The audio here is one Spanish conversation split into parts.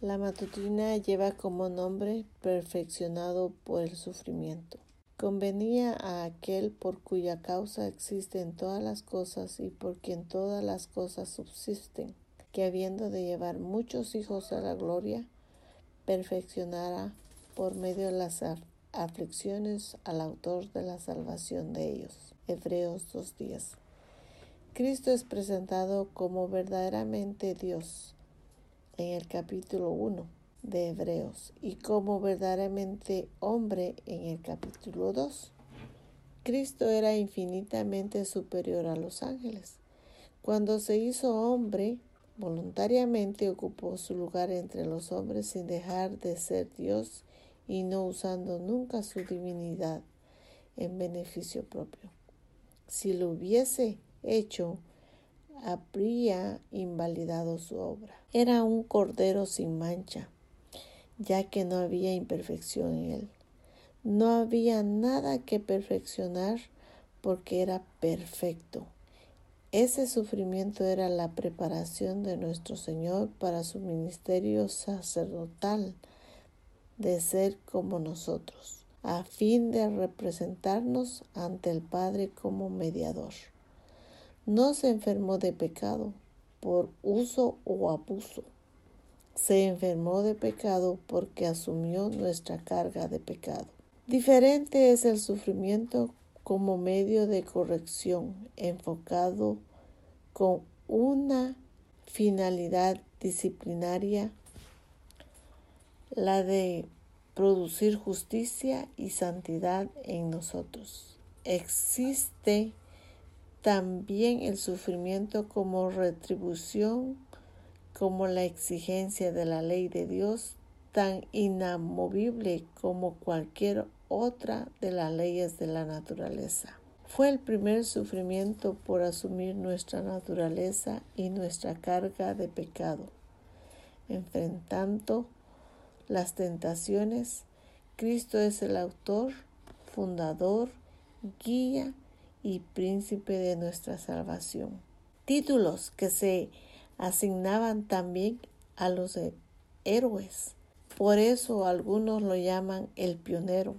La matutina lleva como nombre perfeccionado por el sufrimiento. Convenía a aquel por cuya causa existen todas las cosas y por quien todas las cosas subsisten, que habiendo de llevar muchos hijos a la gloria, perfeccionara por medio de las aflicciones al autor de la salvación de ellos. Hebreos 2.10. Cristo es presentado como verdaderamente Dios en el capítulo 1 de Hebreos y como verdaderamente hombre en el capítulo 2. Cristo era infinitamente superior a los ángeles. Cuando se hizo hombre, voluntariamente ocupó su lugar entre los hombres sin dejar de ser Dios y no usando nunca su divinidad en beneficio propio. Si lo hubiese hecho, habría invalidado su obra. Era un cordero sin mancha, ya que no había imperfección en él. No había nada que perfeccionar porque era perfecto. Ese sufrimiento era la preparación de nuestro Señor para su ministerio sacerdotal de ser como nosotros, a fin de representarnos ante el Padre como mediador. No se enfermó de pecado por uso o abuso. Se enfermó de pecado porque asumió nuestra carga de pecado. Diferente es el sufrimiento como medio de corrección enfocado con una finalidad disciplinaria, la de producir justicia y santidad en nosotros. Existe también el sufrimiento como retribución, como la exigencia de la ley de Dios, tan inamovible como cualquier otra de las leyes de la naturaleza. Fue el primer sufrimiento por asumir nuestra naturaleza y nuestra carga de pecado. Enfrentando las tentaciones, Cristo es el autor, fundador, guía y príncipe de nuestra salvación. Títulos que se asignaban también a los héroes. Por eso algunos lo llaman el pionero,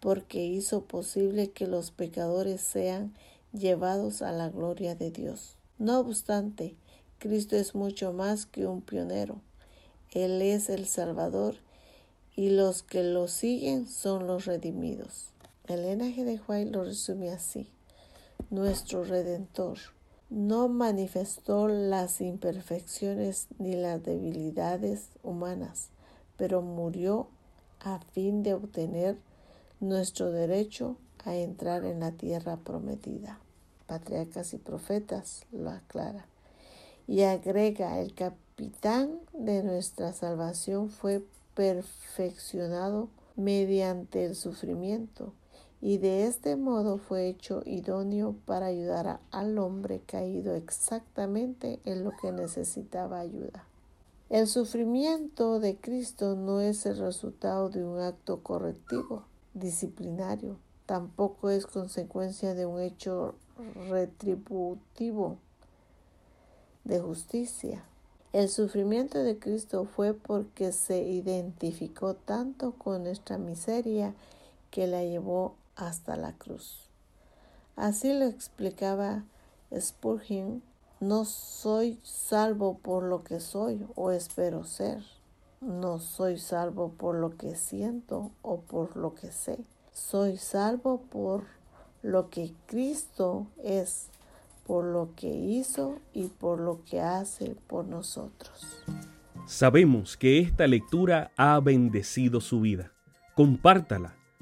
porque hizo posible que los pecadores sean llevados a la gloria de Dios. No obstante, Cristo es mucho más que un pionero. Él es el Salvador y los que lo siguen son los redimidos. El linaje de Juan lo resume así nuestro Redentor. No manifestó las imperfecciones ni las debilidades humanas, pero murió a fin de obtener nuestro derecho a entrar en la tierra prometida. Patriarcas y profetas lo aclara. Y agrega, el capitán de nuestra salvación fue perfeccionado mediante el sufrimiento y de este modo fue hecho idóneo para ayudar al hombre caído exactamente en lo que necesitaba ayuda. El sufrimiento de Cristo no es el resultado de un acto correctivo, disciplinario, tampoco es consecuencia de un hecho retributivo de justicia. El sufrimiento de Cristo fue porque se identificó tanto con nuestra miseria que la llevó hasta la cruz. Así lo explicaba Spurgeon No soy salvo por lo que soy o espero ser. No soy salvo por lo que siento o por lo que sé. Soy salvo por lo que Cristo es, por lo que hizo y por lo que hace por nosotros. Sabemos que esta lectura ha bendecido su vida. Compártala,